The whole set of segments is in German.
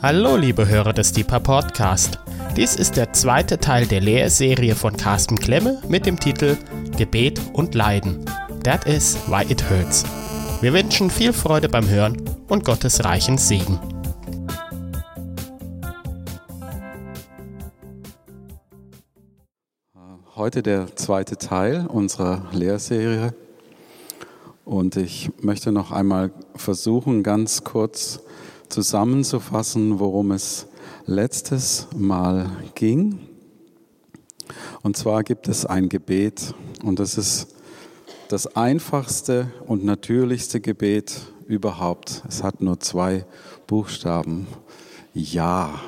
Hallo, liebe Hörer des Deeper Podcast. Dies ist der zweite Teil der Lehrserie von Carsten Klemme mit dem Titel Gebet und Leiden. That is why it hurts. Wir wünschen viel Freude beim Hören und Gottes reichen Segen. Heute der zweite Teil unserer Lehrserie und ich möchte noch einmal versuchen, ganz kurz zusammenzufassen, worum es letztes Mal ging. Und zwar gibt es ein Gebet und das ist das einfachste und natürlichste Gebet überhaupt. Es hat nur zwei Buchstaben. Ja,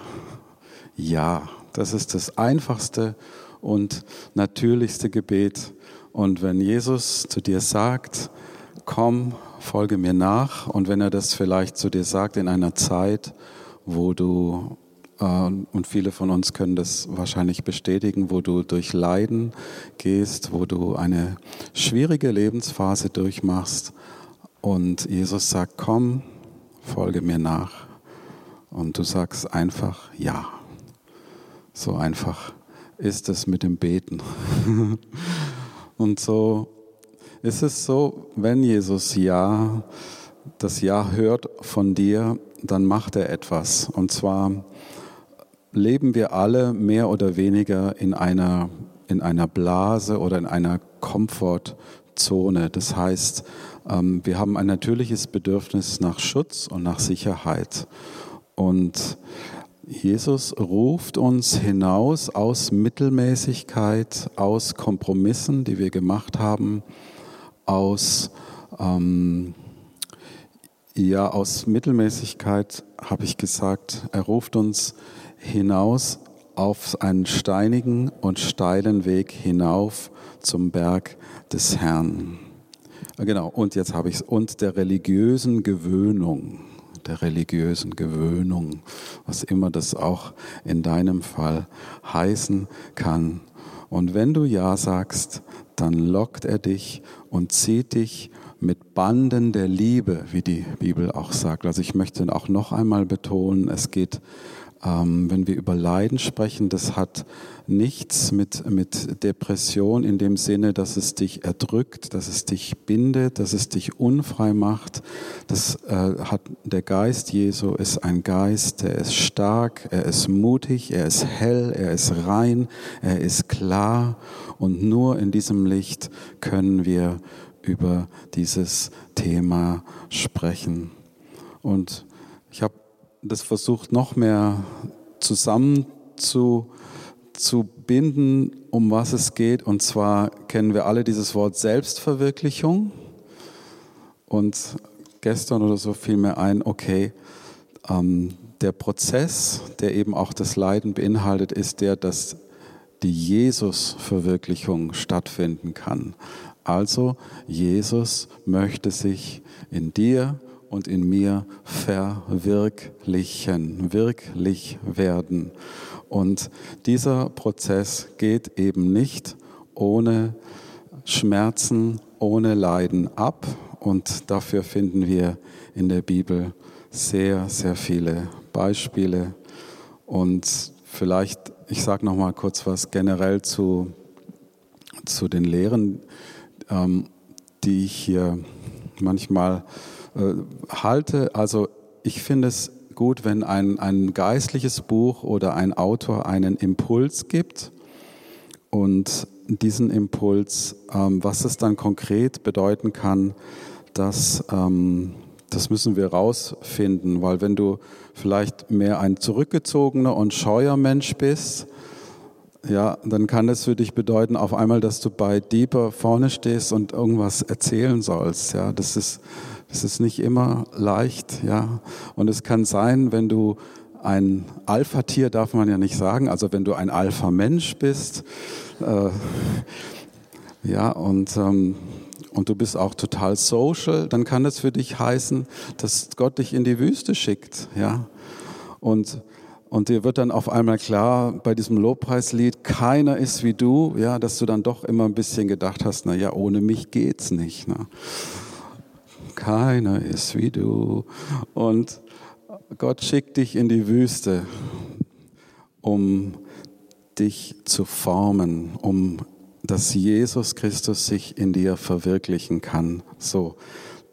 ja, das ist das einfachste und natürlichste Gebet. Und wenn Jesus zu dir sagt, komm, folge mir nach. Und wenn er das vielleicht zu dir sagt in einer Zeit, wo du, äh, und viele von uns können das wahrscheinlich bestätigen, wo du durch Leiden gehst, wo du eine schwierige Lebensphase durchmachst und Jesus sagt, komm, folge mir nach. Und du sagst einfach ja. So einfach ist es mit dem Beten. und so ist es so, wenn Jesus Ja, das Ja hört von dir, dann macht er etwas. Und zwar leben wir alle mehr oder weniger in einer, in einer Blase oder in einer Komfortzone. Das heißt, ähm, wir haben ein natürliches Bedürfnis nach Schutz und nach Sicherheit. Und Jesus ruft uns hinaus aus Mittelmäßigkeit, aus Kompromissen, die wir gemacht haben, aus, ähm, ja, aus Mittelmäßigkeit, habe ich gesagt, er ruft uns hinaus auf einen steinigen und steilen Weg hinauf zum Berg des Herrn. Ah, genau, und jetzt habe ich es, und der religiösen Gewöhnung, der religiösen Gewöhnung, was immer das auch in deinem Fall heißen kann. Und wenn du Ja sagst, dann lockt er dich und zieht dich mit Banden der Liebe, wie die Bibel auch sagt. Also ich möchte auch noch einmal betonen, es geht, ähm, wenn wir über Leiden sprechen, das hat nichts mit, mit Depression in dem Sinne, dass es dich erdrückt, dass es dich bindet, dass es dich unfrei macht. Das äh, hat der Geist Jesu ist ein Geist, der ist stark, er ist mutig, er ist hell, er ist rein, er ist klar und nur in diesem Licht können wir über dieses Thema sprechen. Und das versucht noch mehr zusammen zu, zu binden, um was es geht. Und zwar kennen wir alle dieses Wort Selbstverwirklichung. Und gestern oder so fiel mir ein, okay, ähm, der Prozess, der eben auch das Leiden beinhaltet, ist der, dass die Jesus-Verwirklichung stattfinden kann. Also Jesus möchte sich in dir und in mir verwirklichen, wirklich werden. Und dieser Prozess geht eben nicht ohne Schmerzen, ohne Leiden ab. Und dafür finden wir in der Bibel sehr, sehr viele Beispiele. Und vielleicht ich sage noch mal kurz was generell zu, zu den Lehren, ähm, die ich hier manchmal äh, halte. Also ich finde es gut, wenn ein, ein geistliches Buch oder ein Autor einen Impuls gibt und diesen Impuls, ähm, was es dann konkret bedeuten kann, dass ähm, das müssen wir rausfinden, weil wenn du vielleicht mehr ein zurückgezogener und scheuer Mensch bist, ja, dann kann das für dich bedeuten, auf einmal, dass du bei Deeper vorne stehst und irgendwas erzählen sollst. Ja, das ist, das ist nicht immer leicht. Ja, und es kann sein, wenn du ein Alpha-Tier darf man ja nicht sagen, also wenn du ein Alpha-Mensch bist, äh, ja, und ähm, und du bist auch total social, dann kann das für dich heißen, dass Gott dich in die Wüste schickt, ja. Und, und dir wird dann auf einmal klar bei diesem Lobpreislied, keiner ist wie du, ja, dass du dann doch immer ein bisschen gedacht hast, na ja, ohne mich geht's nicht, ne? Keiner ist wie du. Und, Gott schickt dich in die Wüste, um dich zu formen, um dass Jesus Christus sich in dir verwirklichen kann. So,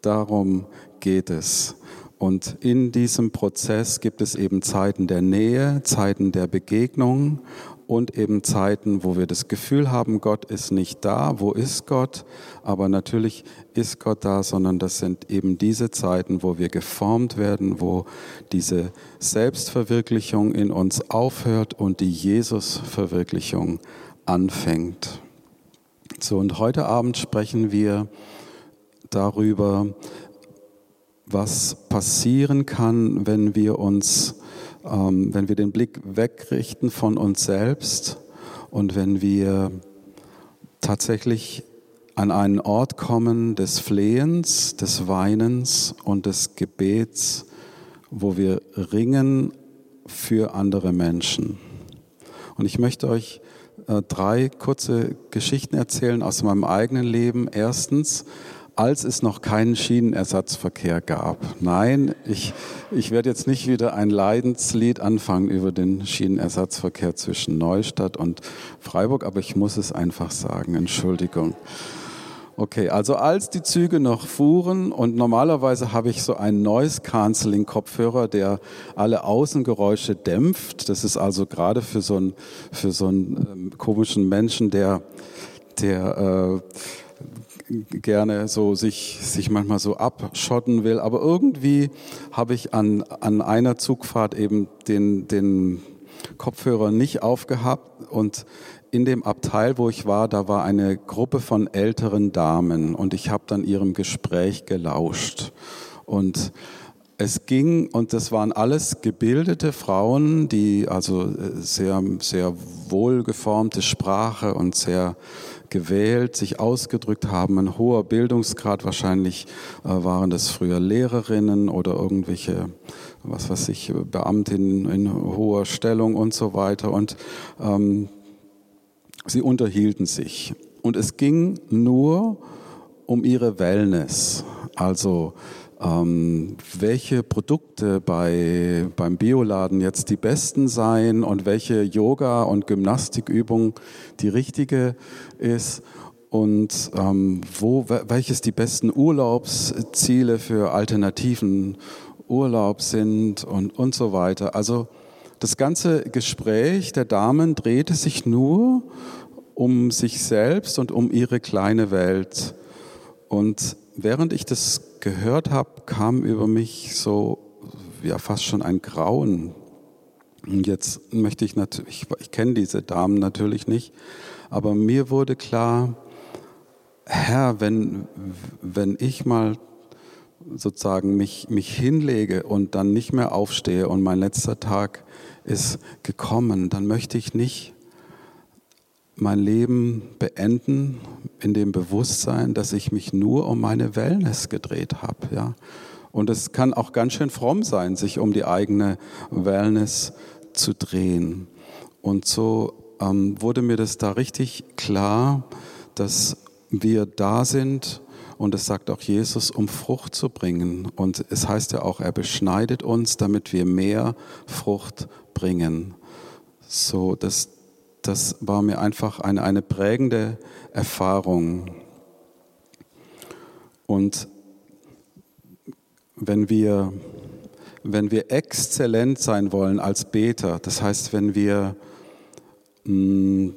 darum geht es. Und in diesem Prozess gibt es eben Zeiten der Nähe, Zeiten der Begegnung und eben Zeiten, wo wir das Gefühl haben, Gott ist nicht da. Wo ist Gott? Aber natürlich ist Gott da, sondern das sind eben diese Zeiten, wo wir geformt werden, wo diese Selbstverwirklichung in uns aufhört und die Jesus-Verwirklichung anfängt. So, und heute Abend sprechen wir darüber, was passieren kann, wenn wir uns, ähm, wenn wir den Blick wegrichten von uns selbst und wenn wir tatsächlich an einen Ort kommen des Flehens, des Weinens und des Gebets, wo wir ringen für andere Menschen. Und ich möchte euch äh, drei kurze Geschichten erzählen aus meinem eigenen Leben. Erstens, als es noch keinen Schienenersatzverkehr gab. Nein, ich, ich werde jetzt nicht wieder ein Leidenslied anfangen über den Schienenersatzverkehr zwischen Neustadt und Freiburg, aber ich muss es einfach sagen. Entschuldigung. Okay, also als die Züge noch fuhren und normalerweise habe ich so einen Noise Cancelling Kopfhörer, der alle Außengeräusche dämpft. Das ist also gerade für so einen, für so einen ähm, komischen Menschen, der, der äh, gerne so sich, sich manchmal so abschotten will. Aber irgendwie habe ich an, an einer Zugfahrt eben den, den Kopfhörer nicht aufgehabt und in dem Abteil, wo ich war, da war eine Gruppe von älteren Damen und ich habe dann ihrem Gespräch gelauscht. Und es ging, und das waren alles gebildete Frauen, die also äh, sehr, sehr wohlgeformte Sprache und sehr gewählt sich ausgedrückt haben. Ein hoher Bildungsgrad, wahrscheinlich äh, waren das früher Lehrerinnen oder irgendwelche, was weiß ich, Beamtinnen in hoher Stellung und so weiter. Und ähm, Sie unterhielten sich und es ging nur um ihre Wellness, also ähm, welche Produkte bei, beim Bioladen jetzt die besten seien und welche Yoga- und Gymnastikübung die richtige ist und ähm, wo, welches die besten Urlaubsziele für alternativen Urlaub sind und, und so weiter. Also das ganze Gespräch der Damen drehte sich nur um sich selbst und um ihre kleine Welt. Und während ich das gehört habe, kam über mich so ja fast schon ein Grauen. Und jetzt möchte ich natürlich, ich, ich kenne diese Damen natürlich nicht, aber mir wurde klar, Herr, wenn, wenn ich mal sozusagen mich, mich hinlege und dann nicht mehr aufstehe und mein letzter Tag ist gekommen, dann möchte ich nicht mein Leben beenden in dem Bewusstsein, dass ich mich nur um meine Wellness gedreht habe. Ja? Und es kann auch ganz schön fromm sein, sich um die eigene Wellness zu drehen. Und so ähm, wurde mir das da richtig klar, dass wir da sind, und es sagt auch Jesus, um Frucht zu bringen. Und es heißt ja auch, er beschneidet uns, damit wir mehr Frucht bringen. So, dass das war mir einfach eine, eine prägende Erfahrung. Und wenn wir, wenn wir exzellent sein wollen als Beter, das heißt, wenn wir mh, mm,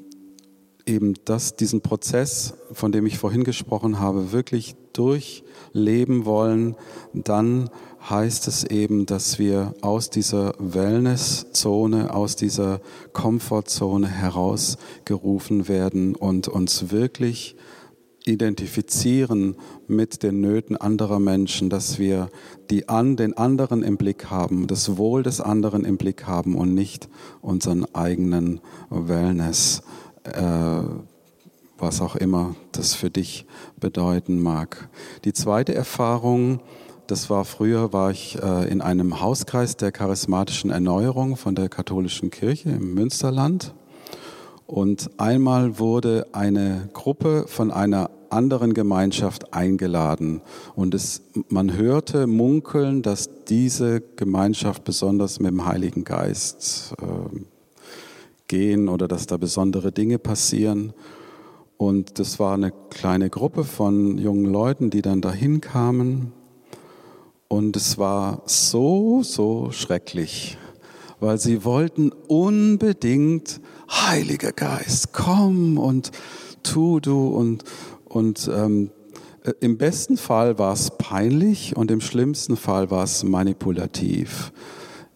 eben das, diesen Prozess, von dem ich vorhin gesprochen habe, wirklich durchleben wollen, dann heißt es eben, dass wir aus dieser Wellnesszone, aus dieser Komfortzone herausgerufen werden und uns wirklich identifizieren mit den Nöten anderer Menschen, dass wir die an, den anderen im Blick haben, das Wohl des anderen im Blick haben und nicht unseren eigenen Wellness, äh, was auch immer das für dich bedeuten mag. Die zweite Erfahrung, das war früher, war ich äh, in einem Hauskreis der charismatischen Erneuerung von der katholischen Kirche im Münsterland. Und einmal wurde eine Gruppe von einer anderen Gemeinschaft eingeladen. Und es, man hörte munkeln, dass diese Gemeinschaft besonders mit dem Heiligen Geist äh, gehen oder dass da besondere Dinge passieren. Und das war eine kleine Gruppe von jungen Leuten, die dann dahin kamen. Und es war so, so schrecklich, weil sie wollten unbedingt, Heiliger Geist, komm und tu du. Und, und ähm, äh, im besten Fall war es peinlich und im schlimmsten Fall war es manipulativ.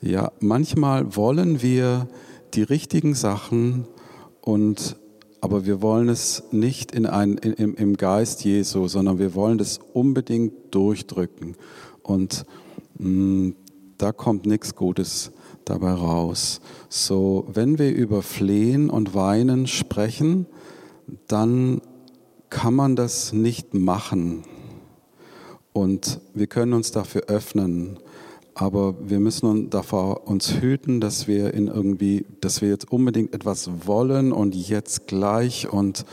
Ja, manchmal wollen wir die richtigen Sachen und aber wir wollen es nicht in ein, in, im Geist Jesu, sondern wir wollen es unbedingt durchdrücken. Und mh, mm, da kommt nichts Gutes dabei raus. So, wenn wir über Flehen und Weinen sprechen, dann kann man das nicht machen. Und wir können uns dafür öffnen. Aber wir müssen davor uns hüten, dass wir in irgendwie, dass wir jetzt unbedingt etwas wollen und jetzt gleich und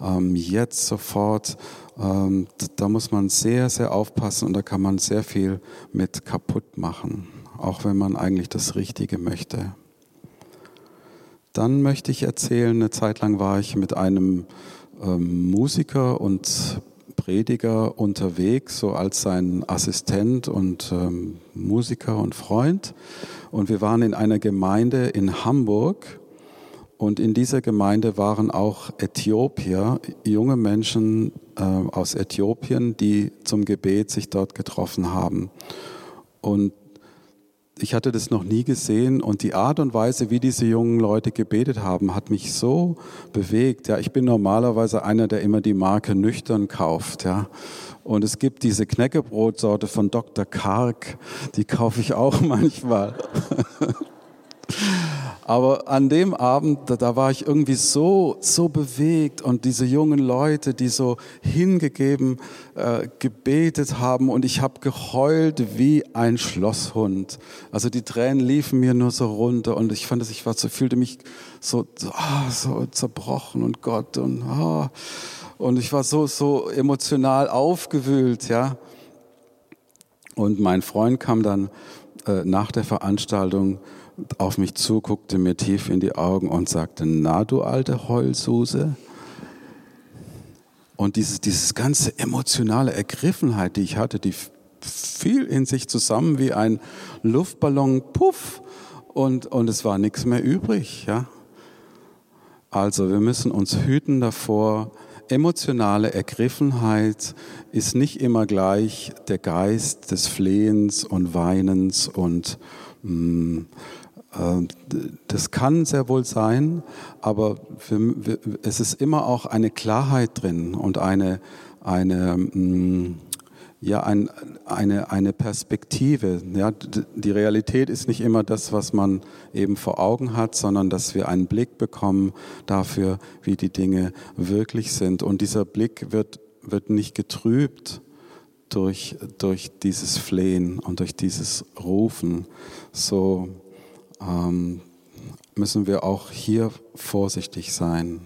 ähm, jetzt sofort. Ähm, da muss man sehr, sehr aufpassen und da kann man sehr viel mit kaputt machen, auch wenn man eigentlich das Richtige möchte. Dann möchte ich erzählen, eine Zeit lang war ich mit einem ähm, Musiker und Prediger unterwegs, so als sein Assistent und ähm, Musiker und Freund. Und wir waren in einer Gemeinde in Hamburg. Und in dieser Gemeinde waren auch Äthiopier, junge Menschen äh, aus Äthiopien, die zum Gebet sich dort getroffen haben. Und ich hatte das noch nie gesehen und die Art und Weise, wie diese jungen Leute gebetet haben, hat mich so bewegt. Ja, ich bin normalerweise einer, der immer die Marke nüchtern kauft. Ja, und es gibt diese Knäckebrotsorte von Dr. Karg, die kaufe ich auch manchmal. Aber an dem Abend, da, da, war ich irgendwie so, so bewegt und diese jungen Leute, die so hingegeben äh, gebetet haben und ich habe geheult wie ein Schlosshund. Also die Tränen liefen mir nur so runter und ich fand, dass ich war so, fühlte mich so, so, ah, so zerbrochen und Gott und ah, und ich war so, so emotional aufgewühlt, ja. Und mein Freund kam dann äh, nach der Veranstaltung auf mich zu, guckte mir tief in die Augen und sagte, na du alte Heulsuse. Und dieses, dieses ganze emotionale Ergriffenheit, die ich hatte, die fiel in sich zusammen wie ein Luftballon, puff, und, und es war nichts mehr übrig. Ja? Also wir müssen uns hüten davor, emotionale Ergriffenheit ist nicht immer gleich der Geist des Flehens und Weinens und mh, mm, das kann sehr wohl sein, aber es ist immer auch eine Klarheit drin und eine, eine, mm, ja, ein, eine, eine Perspektive. Ja, die Realität ist nicht immer das, was man eben vor Augen hat, sondern dass wir einen Blick bekommen dafür, wie die Dinge wirklich sind. Und dieser Blick wird, wird nicht getrübt durch, durch dieses Flehen und durch dieses Rufen. So, ähm, müssen wir auch hier vorsichtig sein.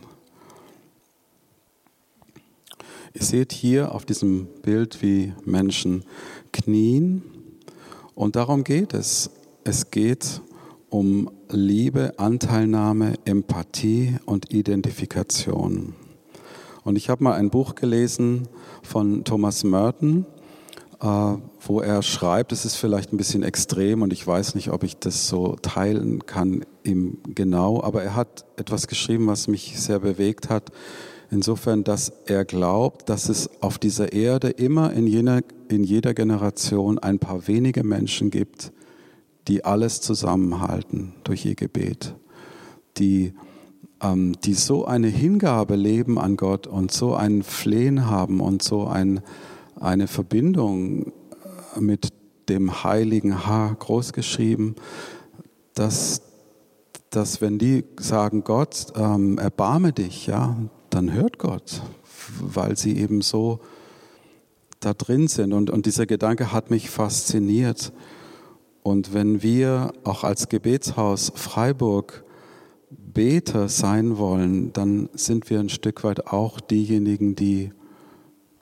Ihr seht hier auf diesem Bild, wie Menschen knien. Und darum geht es. Es geht um Liebe, Anteilnahme, Empathie und Identifikation. Und ich habe mal ein Buch gelesen von Thomas Merton, wo er schreibt, es ist vielleicht ein bisschen extrem und ich weiß nicht, ob ich das so teilen kann ihm genau, aber er hat etwas geschrieben, was mich sehr bewegt hat. Insofern, dass er glaubt, dass es auf dieser Erde immer in, jener, in jeder Generation ein paar wenige Menschen gibt, die alles zusammenhalten durch ihr Gebet, die, ähm, die so eine Hingabe leben an Gott und so ein Flehen haben und so ein, eine Verbindung mit dem heiligen H großgeschrieben, dass, dass wenn die sagen, Gott, ähm, erbarme dich, ja, dann hört Gott, weil sie eben so da drin sind. Und, und dieser Gedanke hat mich fasziniert. Und wenn wir auch als Gebetshaus Freiburg Beter sein wollen, dann sind wir ein Stück weit auch diejenigen, die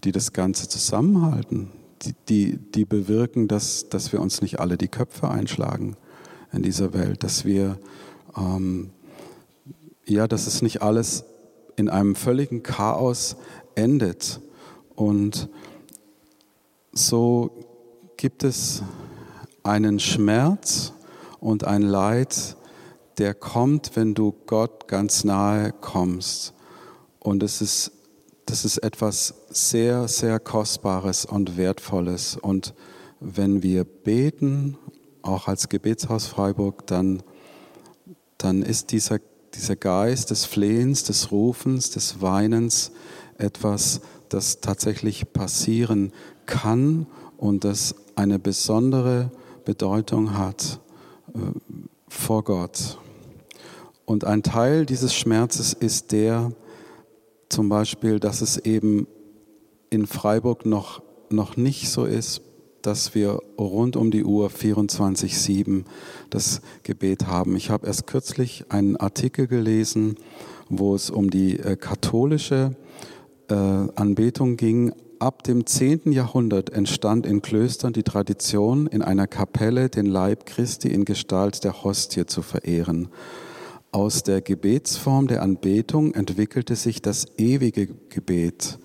die das Ganze zusammenhalten, die, die, die bewirken, dass, dass wir uns nicht alle die Köpfe einschlagen in dieser Welt, dass wir, ähm, ja, dass es nicht alles in einem völligen Chaos endet. Und so gibt es einen Schmerz und ein Leid, der kommt, wenn du Gott ganz nahe kommst. Und es ist, das ist etwas sehr, sehr Kostbares und Wertvolles. Und wenn wir beten, auch als Gebetshaus Freiburg, dann, dann ist dieser, dieser Geist des Flehens, des Rufens, des Weinens etwas, das tatsächlich passieren kann und das eine besondere Bedeutung hat äh, vor Gott. Und ein Teil dieses Schmerzes ist der, zum Beispiel, dass es eben in Freiburg noch, noch nicht so ist, dass wir rund um die Uhr 24-7 das Gebet haben. Ich habe erst kürzlich einen Artikel gelesen, wo es um die äh, katholische äh, Anbetung ging. Ab dem 10. Jahrhundert entstand in Klöstern die Tradition, in einer Kapelle den Leib Christi in Gestalt der Hostie zu verehren. Aus der Gebetsform der Anbetung entwickelte sich das ewige Gebet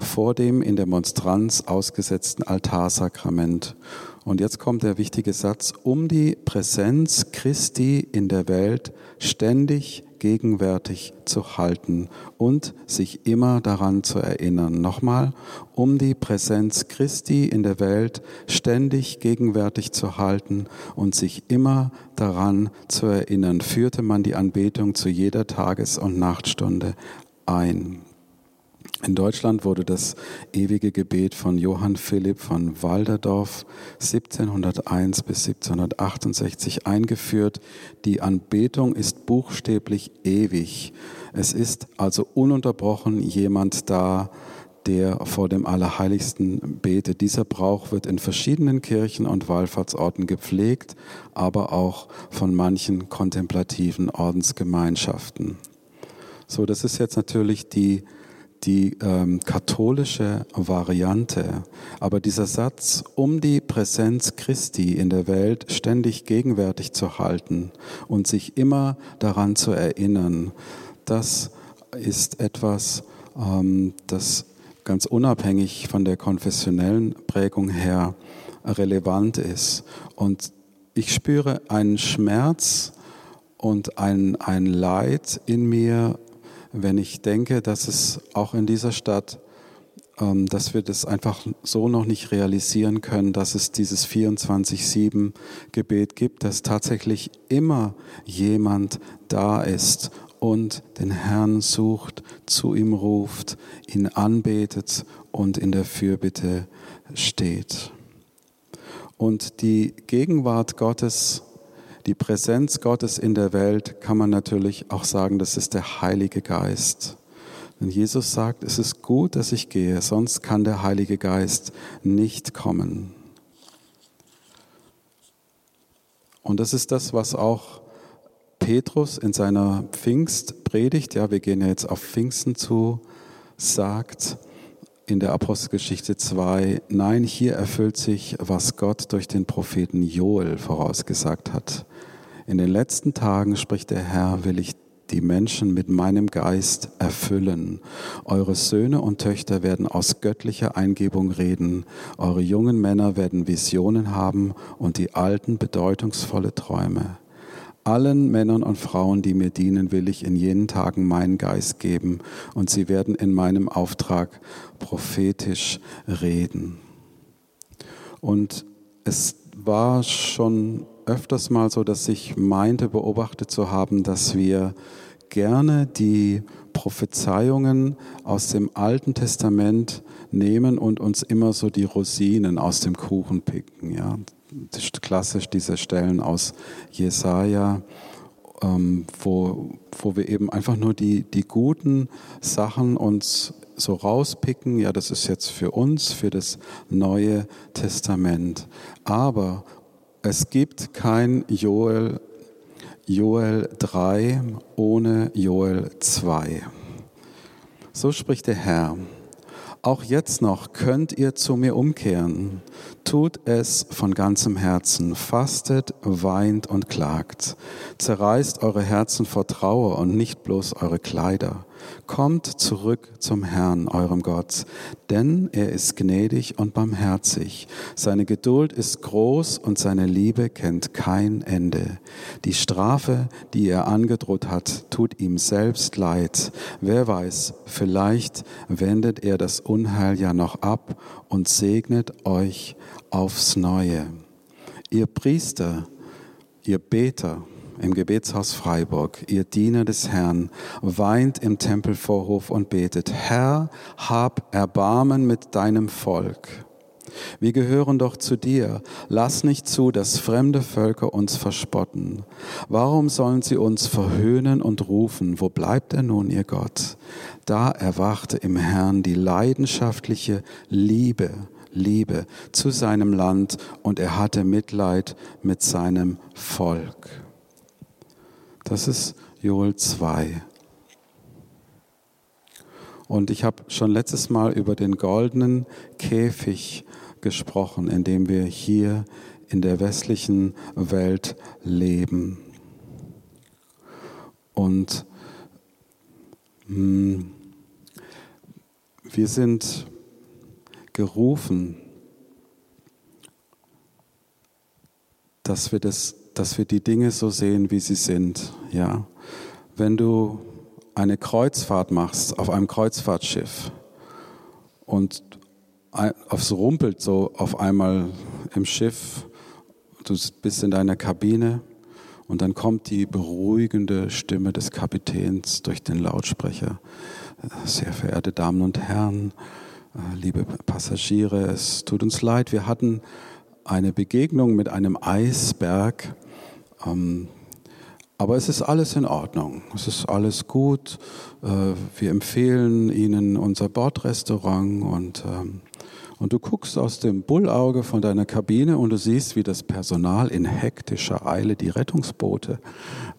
vor dem in der Monstranz ausgesetzten Altarsakrament. Und jetzt kommt der wichtige Satz, um die Präsenz Christi in der Welt ständig gegenwärtig zu halten und sich immer daran zu erinnern. Nochmal, um die Präsenz Christi in der Welt ständig gegenwärtig zu halten und sich immer daran zu erinnern, führte man die Anbetung zu jeder Tages- und Nachtstunde ein. In Deutschland wurde das ewige Gebet von Johann Philipp von Walderdorf 1701 bis 1768 eingeführt. Die Anbetung ist buchstäblich ewig. Es ist also ununterbrochen jemand da, der vor dem Allerheiligsten betet. Dieser Brauch wird in verschiedenen Kirchen und Wallfahrtsorten gepflegt, aber auch von manchen kontemplativen Ordensgemeinschaften. So, das ist jetzt natürlich die die ähm, katholische Variante. Aber dieser Satz, um die Präsenz Christi in der Welt ständig gegenwärtig zu halten und sich immer daran zu erinnern, das ist etwas, ähm, das ganz unabhängig von der konfessionellen Prägung her relevant ist. Und ich spüre einen Schmerz und ein, ein Leid in mir, wenn ich denke, dass es auch in dieser Stadt, ähm, dass wir das einfach so noch nicht realisieren können, dass es dieses 24-7-Gebet gibt, dass tatsächlich immer jemand da ist und den Herrn sucht, zu ihm ruft, ihn anbetet und in der Fürbitte steht. Und die Gegenwart Gottes die Präsenz Gottes in der Welt kann man natürlich auch sagen, das ist der Heilige Geist. Denn Jesus sagt, es ist gut, dass ich gehe, sonst kann der Heilige Geist nicht kommen. Und das ist das, was auch Petrus in seiner Pfingstpredigt, ja, wir gehen ja jetzt auf Pfingsten zu, sagt in der Apostelgeschichte 2, nein, hier erfüllt sich, was Gott durch den Propheten Joel vorausgesagt hat. In den letzten Tagen, spricht der Herr, will ich die Menschen mit meinem Geist erfüllen. Eure Söhne und Töchter werden aus göttlicher Eingebung reden. Eure jungen Männer werden Visionen haben und die alten bedeutungsvolle Träume. Allen Männern und Frauen, die mir dienen, will ich in jenen Tagen meinen Geist geben und sie werden in meinem Auftrag prophetisch reden. Und es war schon öfters mal so, dass ich meinte, beobachtet zu haben, dass wir gerne die Prophezeiungen aus dem Alten Testament nehmen und uns immer so die Rosinen aus dem Kuchen picken. Ja? Das ist klassisch diese Stellen aus Jesaja, ähm, wo, wo wir eben einfach nur die, die guten Sachen uns so rauspicken. Ja, das ist jetzt für uns, für das Neue Testament. Aber es gibt kein Joel, Joel 3 ohne Joel 2. So spricht der Herr. auch jetzt noch könnt ihr zu mir umkehren. Tut es von ganzem Herzen, fastet, weint und klagt. Zerreißt eure Herzen vor Trauer und nicht bloß eure Kleider. Kommt zurück zum Herrn, eurem Gott, denn er ist gnädig und barmherzig. Seine Geduld ist groß und seine Liebe kennt kein Ende. Die Strafe, die er angedroht hat, tut ihm selbst leid. Wer weiß, vielleicht wendet er das Unheil ja noch ab und segnet euch aufs Neue. Ihr Priester, ihr Beter, im Gebetshaus Freiburg, ihr Diener des Herrn, weint im Tempelvorhof und betet, Herr, hab Erbarmen mit deinem Volk. Wir gehören doch zu dir. Lass nicht zu, dass fremde Völker uns verspotten. Warum sollen sie uns verhöhnen und rufen, wo bleibt er nun, ihr Gott? Da erwachte im Herrn die leidenschaftliche Liebe, Liebe zu seinem Land und er hatte Mitleid mit seinem Volk. Das ist Joel 2. Und ich habe schon letztes Mal über den goldenen Käfig gesprochen, in dem wir hier in der westlichen Welt leben. Und mh, hm, wir sind gerufen, dass wir das dass wir die Dinge so sehen, wie sie sind. Ja, wenn du eine Kreuzfahrt machst auf einem Kreuzfahrtschiff und aufs rumpelt so auf einmal im Schiff, du bist in deiner Kabine und dann kommt die beruhigende Stimme des Kapitäns durch den Lautsprecher. Sehr verehrte Damen und Herren, liebe Passagiere, es tut uns leid, wir hatten eine Begegnung mit einem Eisberg ähm, aber es ist alles in Ordnung. Es ist alles gut. Äh, wir empfehlen Ihnen unser Bordrestaurant und, ähm, und du guckst aus dem Bullauge von deiner Kabine und du siehst, wie das Personal in hektischer Eile die Rettungsboote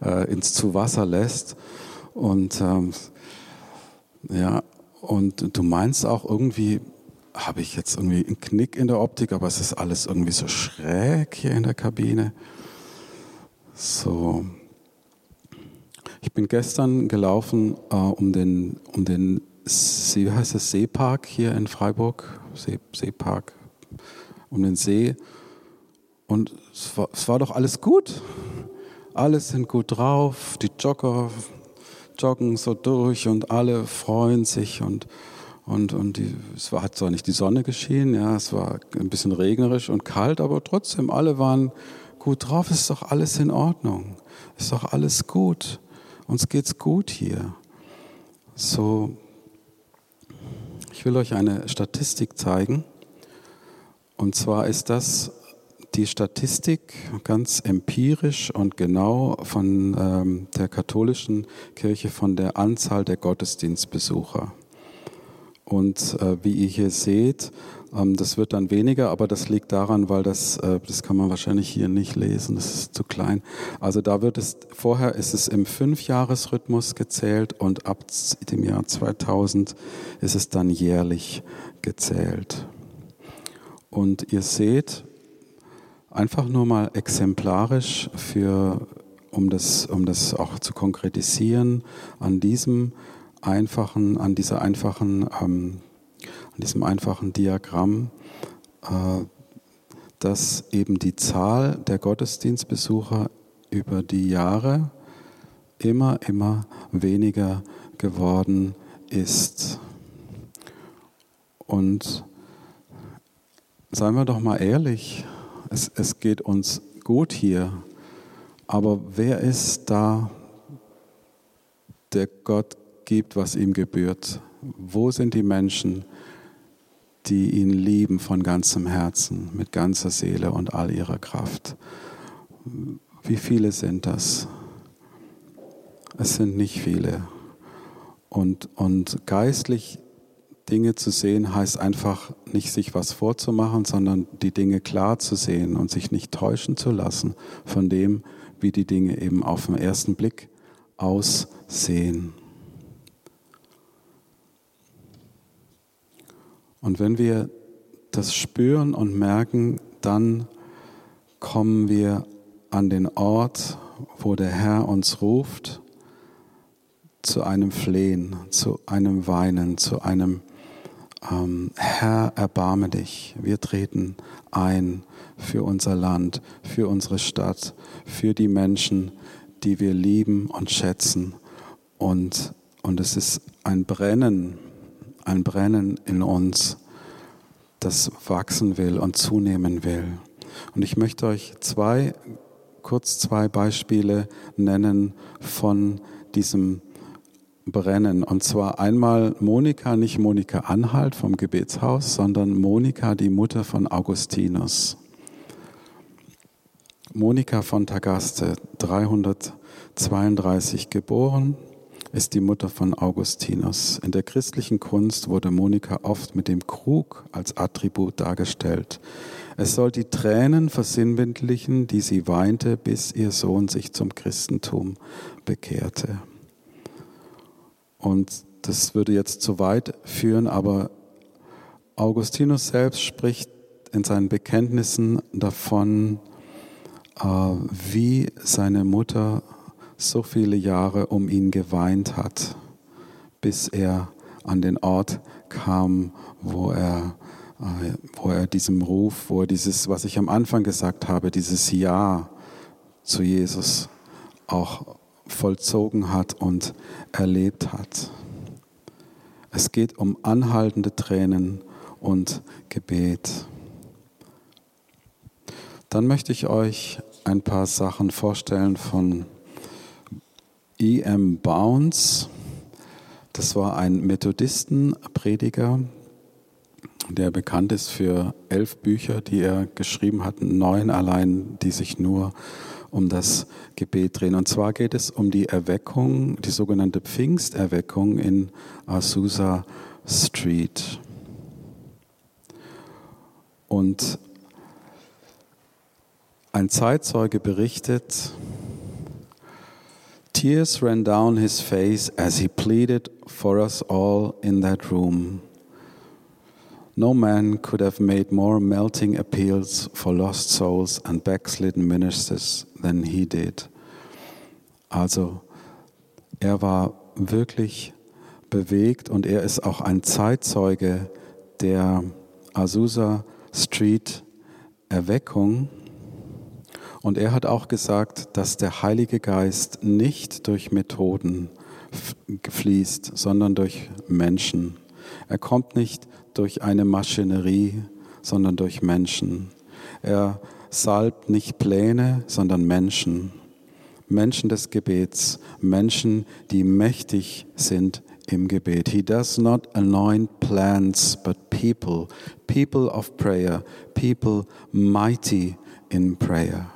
äh, ins Zuwasser lässt. Und ähm, ja, und du meinst auch irgendwie, habe ich jetzt irgendwie einen Knick in der Optik, aber es ist alles irgendwie so schräg hier in der Kabine. So. Ich bin gestern gelaufen äh, um den, um den wie heißt das, Seepark hier in Freiburg, See, Seepark, um den See. Und es war, es war doch alles gut. Alle sind gut drauf, die Jogger joggen so durch und alle freuen sich und, und, und die, es war, hat zwar nicht die Sonne geschienen, ja, es war ein bisschen regnerisch und kalt, aber trotzdem alle waren gut drauf, ist doch alles in Ordnung, ist doch alles gut, uns geht's gut hier. So, ich will euch eine Statistik zeigen. Und zwar ist das die Statistik ganz empirisch und genau von ähm, der katholischen Kirche von der Anzahl der Gottesdienstbesucher. Und äh, wie ihr hier seht, ähm, das wird dann weniger, aber das liegt daran, weil das, äh, das kann man wahrscheinlich hier nicht lesen, das ist zu klein. Also da wird es, vorher ist es im Fünfjahresrhythmus gezählt und ab dem Jahr 2000 ist es dann jährlich gezählt. Und ihr seht, einfach nur mal exemplarisch für, um das, um das auch zu konkretisieren, an diesem einfachen, an dieser einfachen ähm, an diesem einfachen Diagramm, äh, dass eben die Zahl der Gottesdienstbesucher über die Jahre immer, immer weniger geworden ist. Und seien wir doch mal ehrlich, es, es geht uns gut hier, aber wer ist da, der Gott gibt, was ihm gebührt? Wo sind die Menschen, die ihn lieben von ganzem Herzen, mit ganzer Seele und all ihrer Kraft. Wie viele sind das? Es sind nicht viele. Und, und geistlich Dinge zu sehen, heißt einfach nicht sich was vorzumachen, sondern die Dinge klar zu sehen und sich nicht täuschen zu lassen von dem, wie die Dinge eben auf den ersten Blick aussehen. Und wenn wir das spüren und merken, dann kommen wir an den Ort, wo der Herr uns ruft, zu einem Flehen, zu einem Weinen, zu einem ähm, Herr, erbarme dich. Wir treten ein für unser Land, für unsere Stadt, für die Menschen, die wir lieben und schätzen. Und, und es ist ein Brennen, ein Brennen in uns, das wachsen will und zunehmen will. Und ich möchte euch zwei, kurz zwei Beispiele nennen von diesem brennen. Und zwar einmal Monika, nicht Monika Anhalt vom Gebetshaus, sondern Monika, die Mutter von Augustinus. Monika von Tagaste, 332 geboren, ist die Mutter von Augustinus. In der christlichen Kunst wurde Monika oft mit dem Krug als Attribut dargestellt. Es soll die Tränen versinnbildlichen, die sie weinte, bis ihr Sohn sich zum Christentum bekehrte. Und das würde jetzt zu weit führen, aber Augustinus selbst spricht in seinen Bekenntnissen davon, äh, wie seine Mutter so viele Jahre um ihn geweint hat, bis er an den Ort kam, wo er, äh, wo er diesem Ruf, wo er dieses, was ich am Anfang gesagt habe, dieses Ja zu Jesus auch vollzogen hat und erlebt hat. Es geht um anhaltende Tränen und Gebet. Dann möchte ich euch ein paar Sachen vorstellen von E.M. Bounds. Das war ein Methodistenprediger, der bekannt ist für elf Bücher, die er geschrieben hat, neun allein, die sich nur um das Gebet drehen. Und zwar geht es um die Erweckung, die sogenannte Pfingsterweckung in Azusa Street. Und ein Zeitzeuge berichtet, Tears ran down his face as he pleaded for us all in that room. No man could have made more melting appeals for lost souls and backslidden ministers than he did. Also, er war wirklich bewegt und er ist auch ein Zeitzeuge der Azusa Street Erweckung. Und er hat auch gesagt, dass der Heilige Geist nicht durch Methoden fließt, sondern durch Menschen. Er kommt nicht durch eine Maschinerie, sondern durch Menschen. Er salbt nicht Pläne, sondern Menschen. Menschen des Gebets, Menschen, die mächtig sind im Gebet. He does not anoint plans, but people, people of prayer, people mighty in prayer.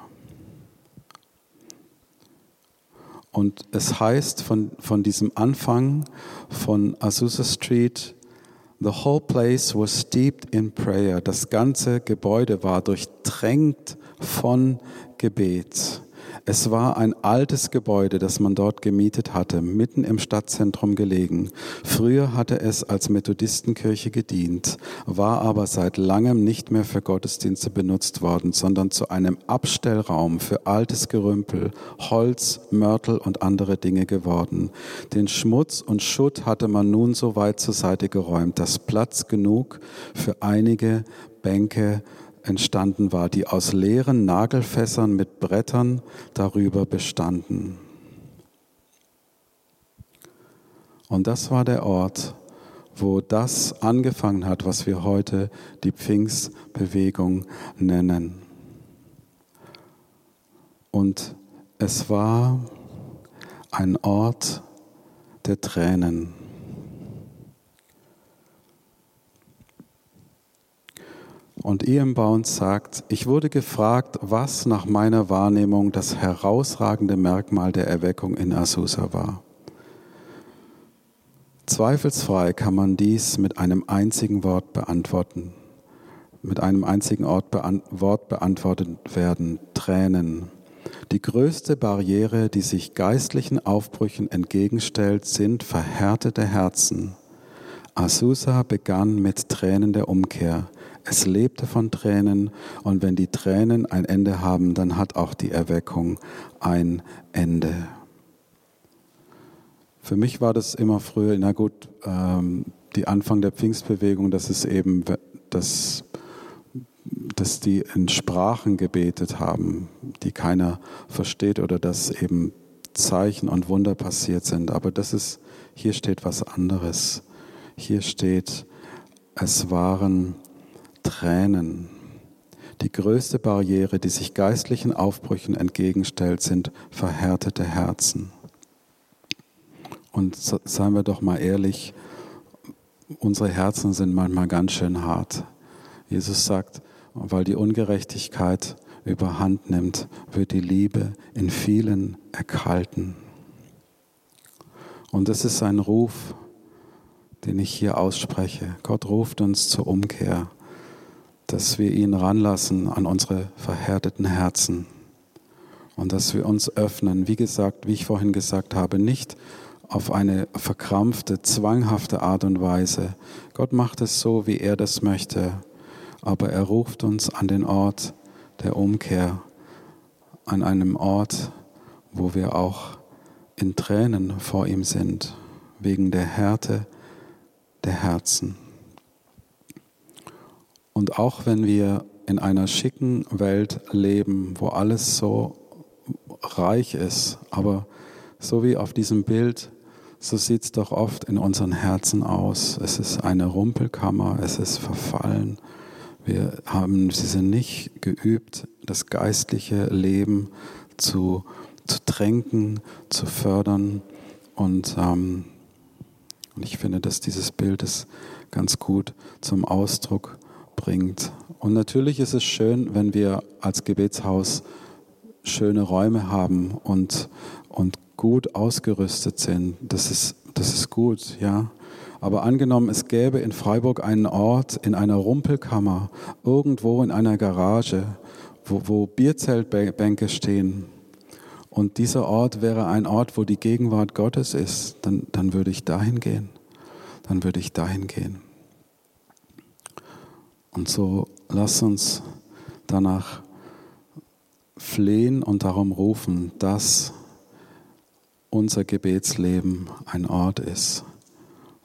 Und es heißt von, von diesem Anfang von Azusa Street, The whole place was steeped in prayer. Das ganze Gebäude war durchtränkt von Gebet. Es war ein altes Gebäude, das man dort gemietet hatte, mitten im Stadtzentrum gelegen. Früher hatte es als Methodistenkirche gedient, war aber seit langem nicht mehr für Gottesdienste benutzt worden, sondern zu einem Abstellraum für altes Gerümpel, Holz, Mörtel und andere Dinge geworden. Den Schmutz und Schutt hatte man nun so weit zur Seite geräumt, dass Platz genug für einige Bänke entstanden war, die aus leeren Nagelfässern mit Brettern darüber bestanden. Und das war der Ort, wo das angefangen hat, was wir heute die Pfingstbewegung nennen. Und es war ein Ort der Tränen. Und Ian Bounds sagt, ich wurde gefragt, was nach meiner Wahrnehmung das herausragende Merkmal der Erweckung in Azusa war. Zweifelsfrei kann man dies mit einem einzigen Wort beantworten. Mit einem einzigen Wort beantwortet werden, Tränen. Die größte Barriere, die sich geistlichen Aufbrüchen entgegenstellt, sind verhärtete Herzen Azusa begann mit Tränen der Umkehr. Es lebte von Tränen und wenn die Tränen ein Ende haben, dann hat auch die Erweckung ein Ende. Für mich war das immer früher, na gut, ähm, die Anfang der Pfingstbewegung, dass es eben, dass, dass die in Sprachen gebetet haben, die keiner versteht oder dass eben Zeichen und Wunder passiert sind. Aber das ist, hier steht was anderes. Hier steht, es waren Tränen. Die größte Barriere, die sich geistlichen Aufbrüchen entgegenstellt, sind verhärtete Herzen. Und seien wir doch mal ehrlich, unsere Herzen sind manchmal ganz schön hart. Jesus sagt, weil die Ungerechtigkeit überhand nimmt, wird die Liebe in vielen erkalten. Und das ist ein Ruf, den ich hier ausspreche. Gott ruft uns zur Umkehr, dass wir ihn ranlassen an unsere verhärteten Herzen und dass wir uns öffnen, wie gesagt, wie ich vorhin gesagt habe, nicht auf eine verkrampfte, zwanghafte Art und Weise. Gott macht es so, wie er das möchte, aber er ruft uns an den Ort der Umkehr, an einem Ort, wo wir auch in Tränen vor ihm sind, wegen der Härte der Herzen. Und auch wenn wir in einer schicken Welt leben, wo alles so reich ist, aber so wie auf diesem Bild, so sieht es doch oft in unseren Herzen aus. Es ist eine Rumpelkammer, es ist verfallen. Wir haben, sie sind nicht geübt, das geistliche Leben zu, zu tränken, zu fördern. Und, ähm, und ich finde, dass dieses Bild es ganz gut zum Ausdruck bringt. Und natürlich ist es schön, wenn wir als Gebetshaus schöne Räume haben und, und gut ausgerüstet sind. Das ist, das ist gut, ja. Aber angenommen, es gäbe in Freiburg einen Ort in einer Rumpelkammer, irgendwo in einer Garage, wo, wo Bierzeltbänke stehen. Und dieser Ort wäre ein Ort, wo die Gegenwart Gottes ist, dann, dann würde ich dahin gehen. Dann würde ich dahin gehen. Und so lass uns danach flehen und darum rufen, dass unser Gebetsleben ein Ort ist,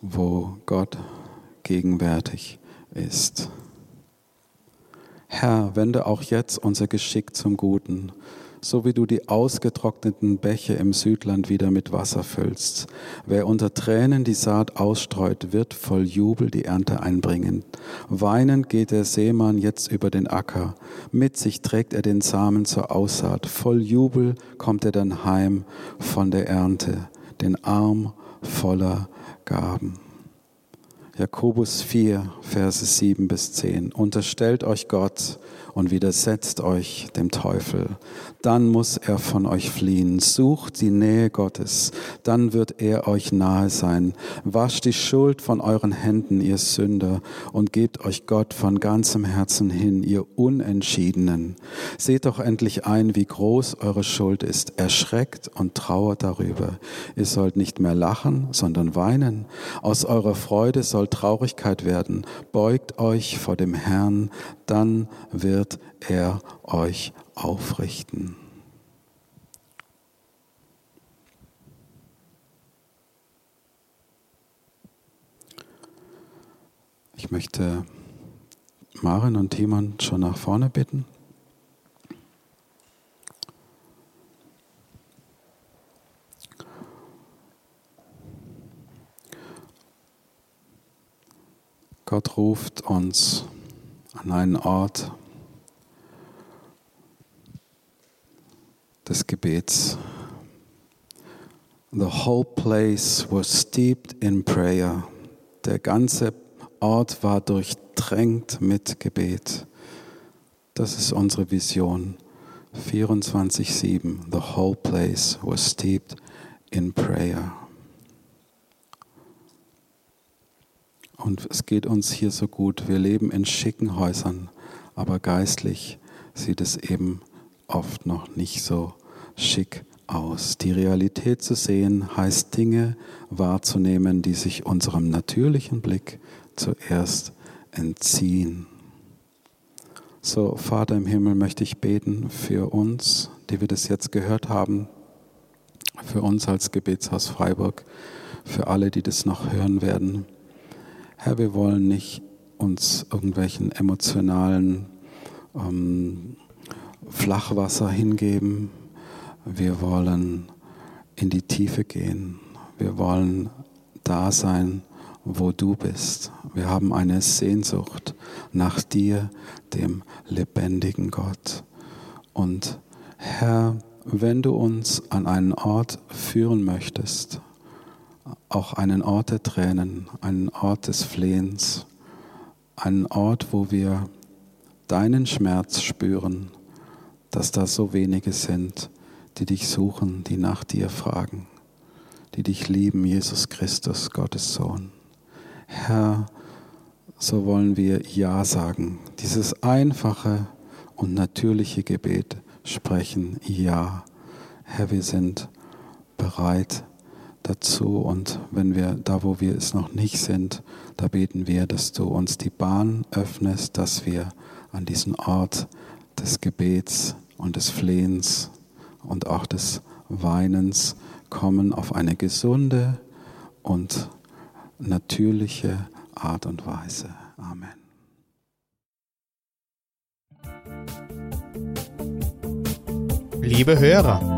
wo Gott gegenwärtig ist. Herr, wende auch jetzt unser Geschick zum Guten so wie du die ausgetrockneten Bäche im Südland wieder mit Wasser füllst. Wer unter Tränen die Saat ausstreut, wird voll Jubel die Ernte einbringen. Weinend geht der Seemann jetzt über den Acker. Mit sich trägt er den Samen zur Aussaat. Voll Jubel kommt er dann heim von der Ernte, den Arm voller Gaben. Jakobus 4, Verse 7 bis 10. Unterstellt euch Gott und widersetzt euch dem Teufel. Dann muss er von euch fliehen. Sucht die Nähe Gottes, dann wird er euch nahe sein. Wascht die Schuld von euren Händen, ihr Sünder, und gebt euch Gott von ganzem Herzen hin, ihr Unentschiedenen. Seht doch endlich ein, wie groß eure Schuld ist. Erschreckt und trauert darüber. Ihr sollt nicht mehr lachen, sondern weinen. Aus eurer Freude soll Traurigkeit werden. Beugt euch vor dem Herrn, dann wird er euch aufrichten. Ich möchte Maren und Timon schon nach vorne bitten. Gott ruft uns an einen Ort des Gebets. The whole place was steeped in prayer. Der ganze Ort war durchtränkt mit Gebet. Das ist unsere Vision. 24-7. The whole place was steeped in prayer. Und es geht uns hier so gut. Wir leben in schicken Häusern, aber geistlich sieht es eben oft noch nicht so schick aus. Die Realität zu sehen heißt Dinge wahrzunehmen, die sich unserem natürlichen Blick zuerst entziehen. So, Vater im Himmel, möchte ich beten für uns, die wir das jetzt gehört haben, für uns als Gebetshaus Freiburg, für alle, die das noch hören werden. Herr, wir wollen nicht uns irgendwelchen emotionalen ähm, Flachwasser hingeben. Wir wollen in die Tiefe gehen. Wir wollen da sein, wo du bist. Wir haben eine Sehnsucht nach dir, dem lebendigen Gott. Und Herr, wenn du uns an einen Ort führen möchtest, auch einen Ort der Tränen, einen Ort des Flehens, einen Ort, wo wir deinen Schmerz spüren, dass da so wenige sind, die dich suchen, die nach dir fragen, die dich lieben, Jesus Christus, Gottes Sohn. Herr, so wollen wir Ja sagen, dieses einfache und natürliche Gebet sprechen, Ja. Herr, wir sind bereit dazu und wenn wir da, wo wir es noch nicht sind, da beten wir, dass du uns die Bahn öffnest, dass wir an diesen Ort des Gebets und des Flehens und auch des Weinens kommen auf eine gesunde und natürliche Art und Weise. Amen. Liebe Hörer,